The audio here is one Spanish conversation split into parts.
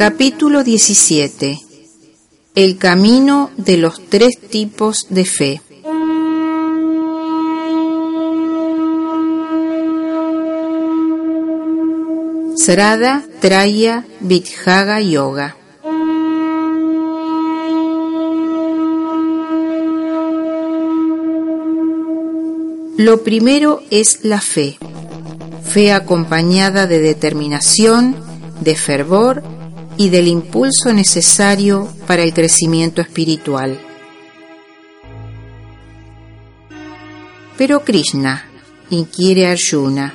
Capítulo 17 El camino de los tres tipos de fe. Srada, Traya, Vidhaga Yoga. Lo primero es la fe, fe acompañada de determinación, de fervor y del impulso necesario para el crecimiento espiritual. Pero Krishna, inquiere Arjuna,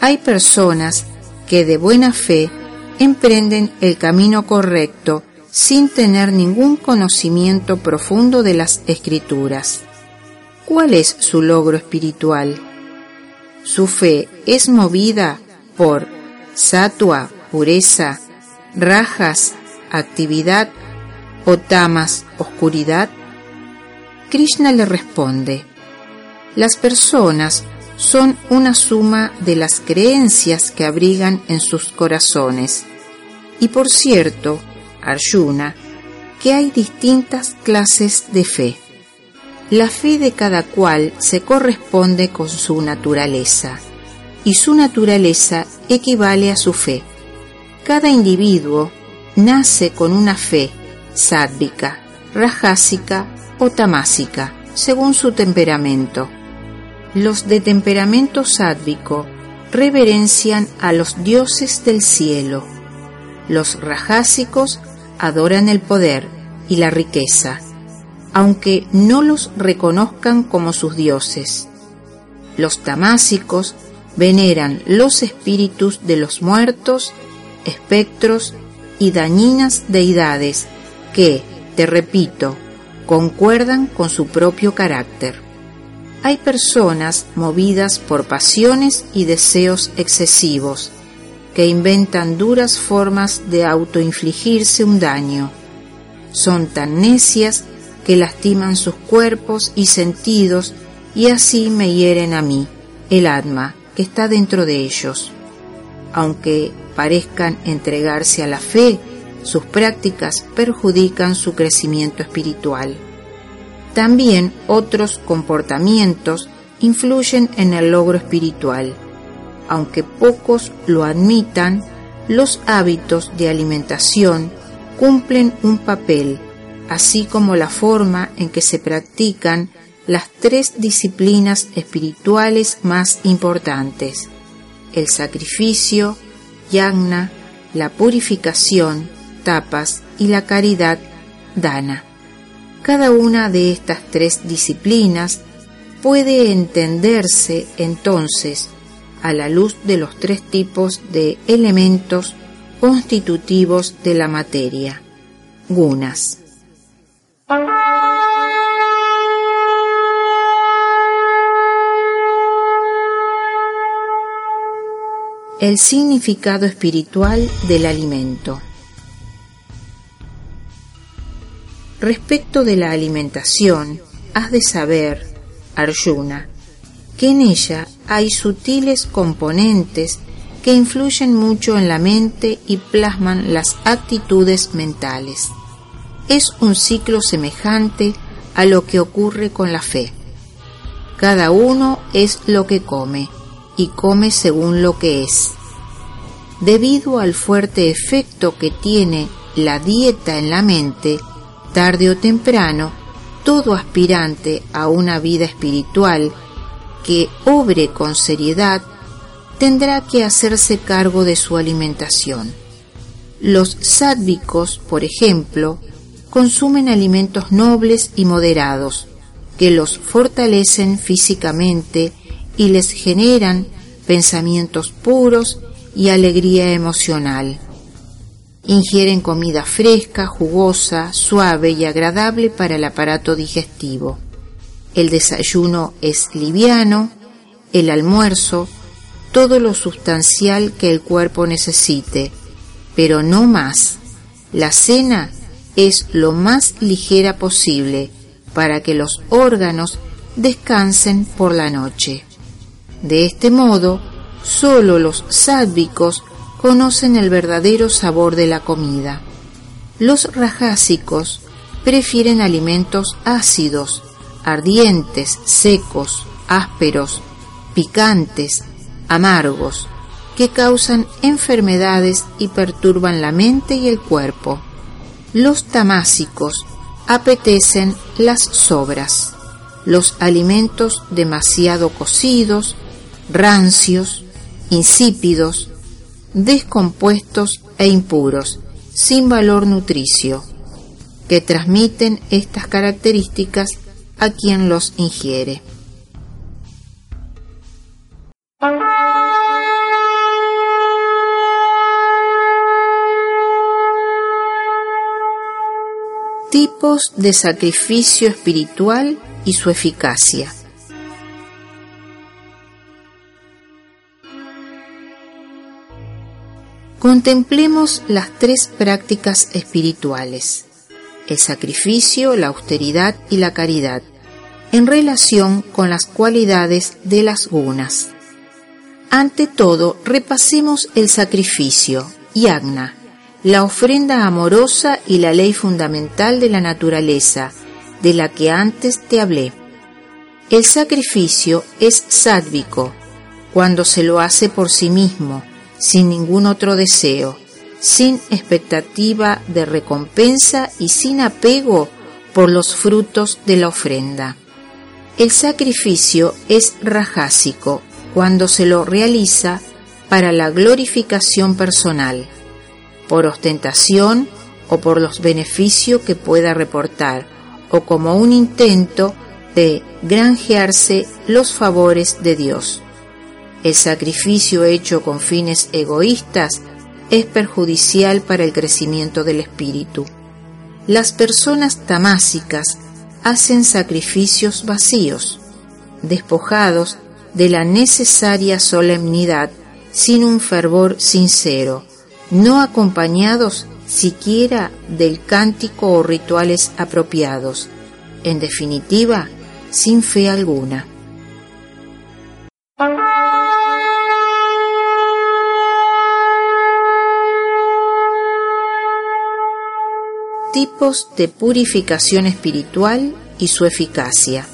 hay personas que de buena fe emprenden el camino correcto sin tener ningún conocimiento profundo de las escrituras. ¿Cuál es su logro espiritual? Su fe es movida por satua, pureza, rajas, actividad o tamas, oscuridad. Krishna le responde, las personas son una suma de las creencias que abrigan en sus corazones. Y por cierto, Arjuna, que hay distintas clases de fe. La fe de cada cual se corresponde con su naturaleza y su naturaleza equivale a su fe. Cada individuo nace con una fe sádvica, rajásica o tamásica, según su temperamento. Los de temperamento sádvico reverencian a los dioses del cielo. Los rajásicos adoran el poder y la riqueza aunque no los reconozcan como sus dioses. Los tamásicos veneran los espíritus de los muertos, espectros y dañinas deidades que, te repito, concuerdan con su propio carácter. Hay personas movidas por pasiones y deseos excesivos, que inventan duras formas de autoinfligirse un daño. Son tan necias que lastiman sus cuerpos y sentidos y así me hieren a mí, el alma que está dentro de ellos. Aunque parezcan entregarse a la fe, sus prácticas perjudican su crecimiento espiritual. También otros comportamientos influyen en el logro espiritual. Aunque pocos lo admitan, los hábitos de alimentación cumplen un papel así como la forma en que se practican las tres disciplinas espirituales más importantes, el sacrificio, yagna, la purificación, tapas y la caridad, dana. Cada una de estas tres disciplinas puede entenderse entonces a la luz de los tres tipos de elementos constitutivos de la materia, gunas. El significado espiritual del alimento. Respecto de la alimentación, has de saber, Arjuna, que en ella hay sutiles componentes que influyen mucho en la mente y plasman las actitudes mentales es un ciclo semejante a lo que ocurre con la fe. Cada uno es lo que come y come según lo que es. Debido al fuerte efecto que tiene la dieta en la mente, tarde o temprano, todo aspirante a una vida espiritual que obre con seriedad tendrá que hacerse cargo de su alimentación. Los sádvicos, por ejemplo, consumen alimentos nobles y moderados, que los fortalecen físicamente y les generan pensamientos puros y alegría emocional. Ingieren comida fresca, jugosa, suave y agradable para el aparato digestivo. El desayuno es liviano, el almuerzo, todo lo sustancial que el cuerpo necesite, pero no más. La cena es lo más ligera posible para que los órganos descansen por la noche. De este modo, sólo los sádvicos conocen el verdadero sabor de la comida. Los rajásicos prefieren alimentos ácidos, ardientes, secos, ásperos, picantes, amargos, que causan enfermedades y perturban la mente y el cuerpo. Los tamásicos apetecen las sobras, los alimentos demasiado cocidos, rancios, insípidos, descompuestos e impuros, sin valor nutricio, que transmiten estas características a quien los ingiere. Tipos de sacrificio espiritual y su eficacia. Contemplemos las tres prácticas espirituales, el sacrificio, la austeridad y la caridad, en relación con las cualidades de las gunas. Ante todo, repasemos el sacrificio, yagna, la ofrenda amorosa y la ley fundamental de la naturaleza, de la que antes te hablé. El sacrificio es sádvico, cuando se lo hace por sí mismo, sin ningún otro deseo, sin expectativa de recompensa y sin apego por los frutos de la ofrenda. El sacrificio es rajásico cuando se lo realiza para la glorificación personal por ostentación o por los beneficios que pueda reportar, o como un intento de granjearse los favores de Dios. El sacrificio hecho con fines egoístas es perjudicial para el crecimiento del espíritu. Las personas tamásicas hacen sacrificios vacíos, despojados de la necesaria solemnidad, sin un fervor sincero, no acompañados siquiera del cántico o rituales apropiados, en definitiva, sin fe alguna. Tipos de purificación espiritual y su eficacia.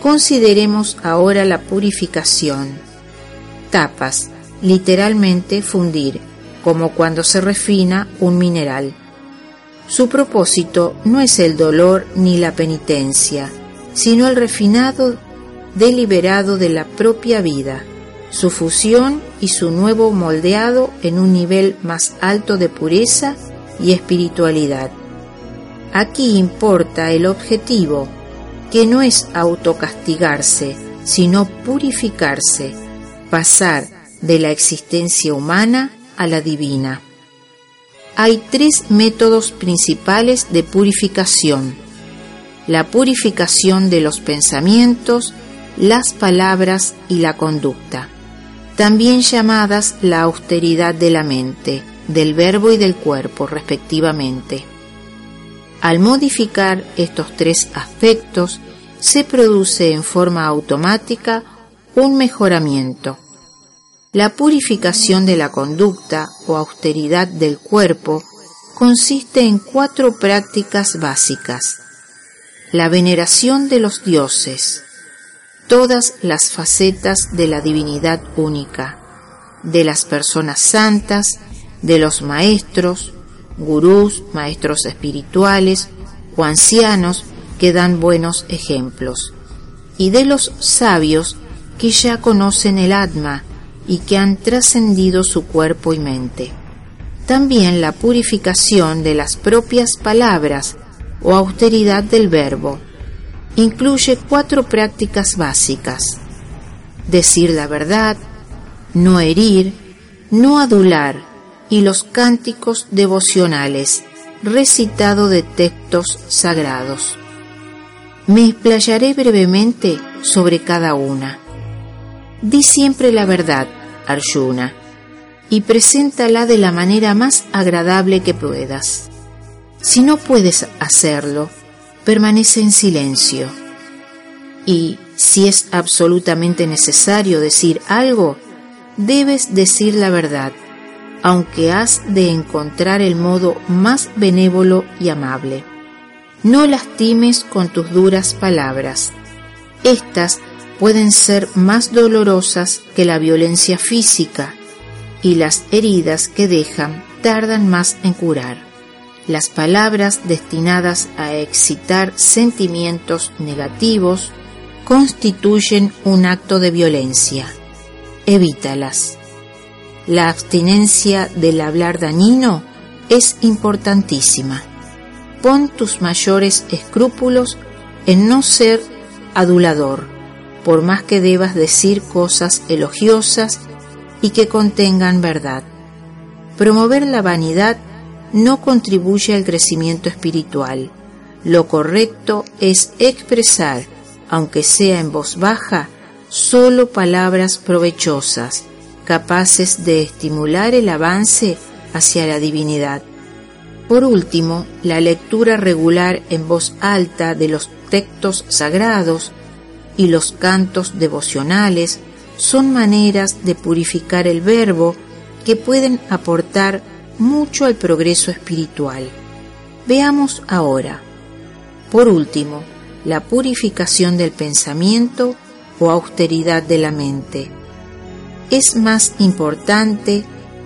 Consideremos ahora la purificación tapas, literalmente fundir, como cuando se refina un mineral. Su propósito no es el dolor ni la penitencia, sino el refinado deliberado de la propia vida, su fusión y su nuevo moldeado en un nivel más alto de pureza y espiritualidad. Aquí importa el objetivo, que no es autocastigarse, sino purificarse, pasar de la existencia humana a la divina. Hay tres métodos principales de purificación. La purificación de los pensamientos, las palabras y la conducta, también llamadas la austeridad de la mente, del verbo y del cuerpo respectivamente. Al modificar estos tres aspectos, se produce en forma automática un mejoramiento. La purificación de la conducta o austeridad del cuerpo consiste en cuatro prácticas básicas. La veneración de los dioses, todas las facetas de la divinidad única, de las personas santas, de los maestros, gurús, maestros espirituales o ancianos que dan buenos ejemplos, y de los sabios que ya conocen el Atma y que han trascendido su cuerpo y mente. También la purificación de las propias palabras o austeridad del verbo incluye cuatro prácticas básicas. Decir la verdad, no herir, no adular y los cánticos devocionales, recitado de textos sagrados. Me explayaré brevemente sobre cada una. Di siempre la verdad, Arjuna, y preséntala de la manera más agradable que puedas. Si no puedes hacerlo, permanece en silencio y Si es absolutamente necesario decir algo, debes decir la verdad, aunque has de encontrar el modo más benévolo y amable. No lastimes con tus duras palabras. Estas pueden ser más dolorosas que la violencia física y las heridas que dejan tardan más en curar. Las palabras destinadas a excitar sentimientos negativos constituyen un acto de violencia. Evítalas. La abstinencia del hablar dañino es importantísima. Pon tus mayores escrúpulos en no ser adulador, por más que debas decir cosas elogiosas y que contengan verdad. Promover la vanidad no contribuye al crecimiento espiritual. Lo correcto es expresar, aunque sea en voz baja, solo palabras provechosas, capaces de estimular el avance hacia la divinidad. Por último, la lectura regular en voz alta de los textos sagrados y los cantos devocionales son maneras de purificar el verbo que pueden aportar mucho al progreso espiritual. Veamos ahora, por último, la purificación del pensamiento o austeridad de la mente. Es más importante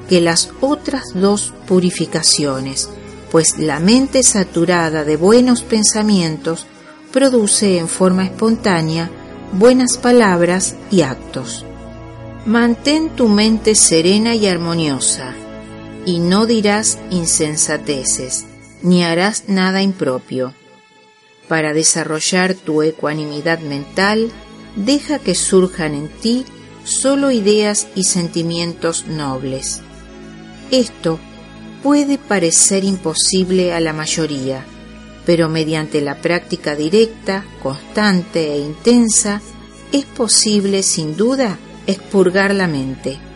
que las otras dos purificaciones, pues la mente saturada de buenos pensamientos produce en forma espontánea buenas palabras y actos. Mantén tu mente serena y armoniosa, y no dirás insensateces, ni harás nada impropio. Para desarrollar tu ecuanimidad mental, deja que surjan en ti solo ideas y sentimientos nobles. Esto puede parecer imposible a la mayoría, pero mediante la práctica directa, constante e intensa, es posible sin duda expurgar la mente.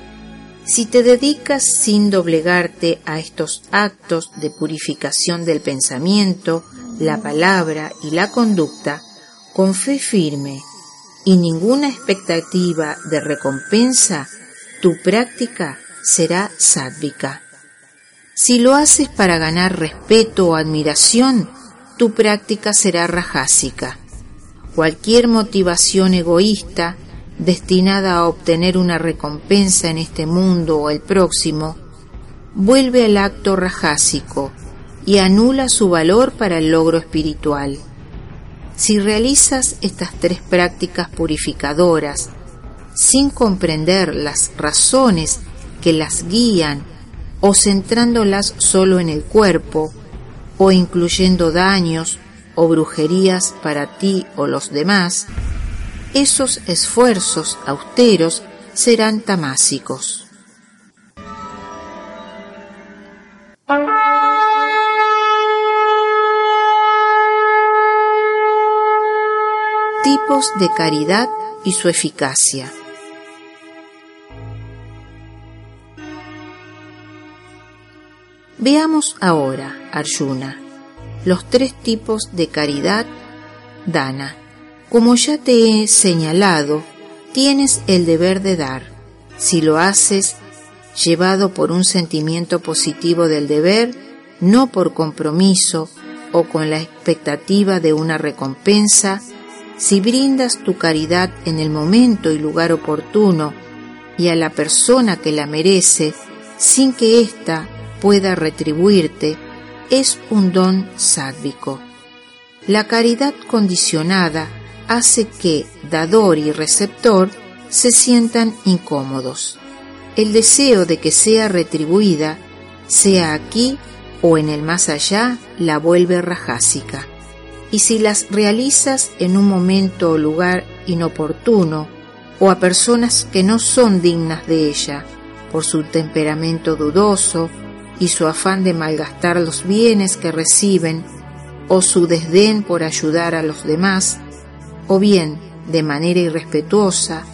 Si te dedicas sin doblegarte a estos actos de purificación del pensamiento, la palabra y la conducta, con fe firme y ninguna expectativa de recompensa, tu práctica será sádvica. Si lo haces para ganar respeto o admiración, tu práctica será rajásica. Cualquier motivación egoísta destinada a obtener una recompensa en este mundo o el próximo, vuelve al acto rajásico y anula su valor para el logro espiritual. Si realizas estas tres prácticas purificadoras sin comprender las razones que las guían o centrándolas solo en el cuerpo, o incluyendo daños o brujerías para ti o los demás, esos esfuerzos austeros serán tamásicos. Tipos de caridad y su eficacia. Veamos ahora, Arjuna, los tres tipos de caridad dana. Como ya te he señalado, tienes el deber de dar. Si lo haces llevado por un sentimiento positivo del deber, no por compromiso o con la expectativa de una recompensa, si brindas tu caridad en el momento y lugar oportuno y a la persona que la merece, sin que ésta pueda retribuirte es un don sádvico. La caridad condicionada hace que dador y receptor se sientan incómodos. El deseo de que sea retribuida, sea aquí o en el más allá, la vuelve rajásica. Y si las realizas en un momento o lugar inoportuno, o a personas que no son dignas de ella, por su temperamento dudoso, y su afán de malgastar los bienes que reciben, o su desdén por ayudar a los demás, o bien de manera irrespetuosa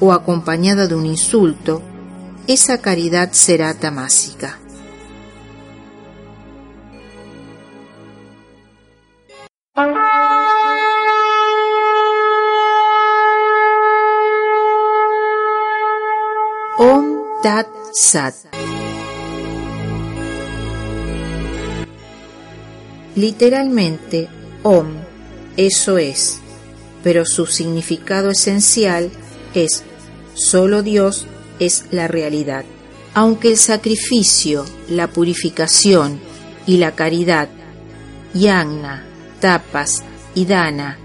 o acompañada de un insulto, esa caridad será tamásica. Om Tat Sat. Literalmente, Om, eso es pero su significado esencial es solo Dios es la realidad. Aunque el sacrificio, la purificación y la caridad, yagna, tapas y dana,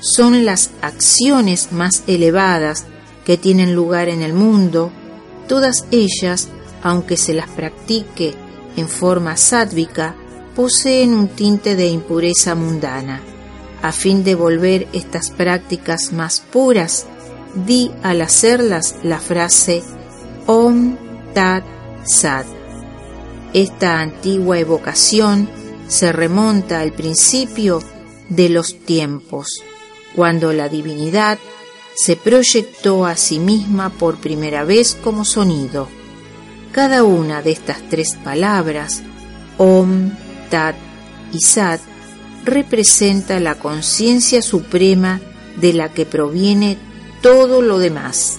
son las acciones más elevadas que tienen lugar en el mundo, todas ellas, aunque se las practique en forma sádvica, poseen un tinte de impureza mundana. A fin de volver estas prácticas más puras, di al hacerlas la frase Om Tat Sat. Esta antigua evocación se remonta al principio de los tiempos, cuando la divinidad se proyectó a sí misma por primera vez como sonido. Cada una de estas tres palabras, Om, Tat y Sat, representa la conciencia suprema de la que proviene todo lo demás.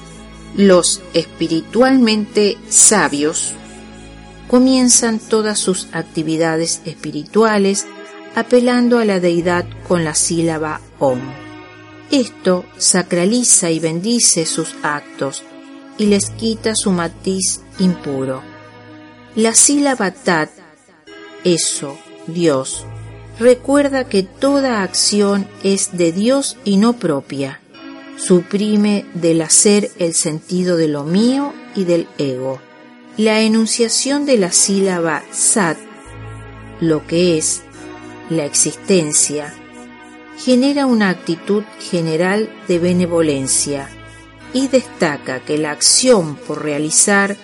Los espiritualmente sabios comienzan todas sus actividades espirituales apelando a la deidad con la sílaba Om. Esto sacraliza y bendice sus actos y les quita su matiz impuro. La sílaba Tat, eso, Dios, recuerda que toda acción es de Dios y no propia. Suprime del hacer el sentido de lo mío y del ego. La enunciación de la sílaba Sat, lo que es, la existencia, genera una actitud general de benevolencia y destaca que la acción por realizar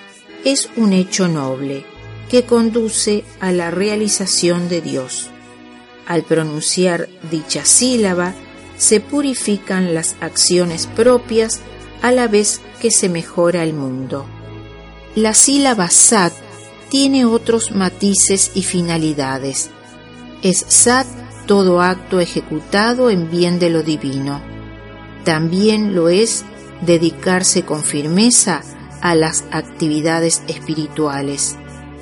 es un hecho noble que conduce a la realización de Dios. Al pronunciar dicha sílaba, se purifican las acciones propias a la vez que se mejora el mundo. La sílaba sat tiene otros matices y finalidades. Es sat todo acto ejecutado en bien de lo divino. También lo es dedicarse con firmeza a las actividades espirituales,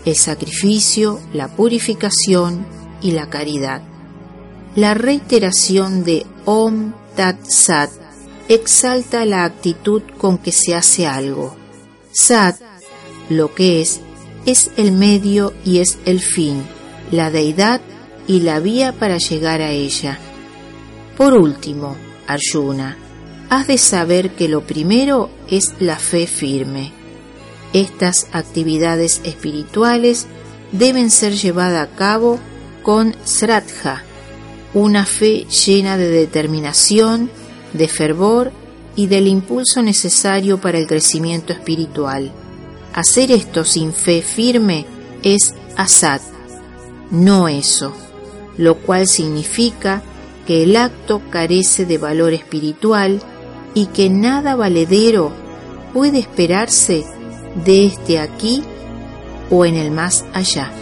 el sacrificio, la purificación y la caridad. La reiteración de Om Tat Sat exalta la actitud con que se hace algo. Sat, lo que es, es el medio y es el fin, la deidad y la vía para llegar a ella. Por último, Arjuna, has de saber que lo primero es la fe firme. Estas actividades espirituales deben ser llevadas a cabo con sraddha, una fe llena de determinación, de fervor y del impulso necesario para el crecimiento espiritual. Hacer esto sin fe firme es asat, no eso lo cual significa que el acto carece de valor espiritual y que nada valedero puede esperarse de este aquí o en el más allá.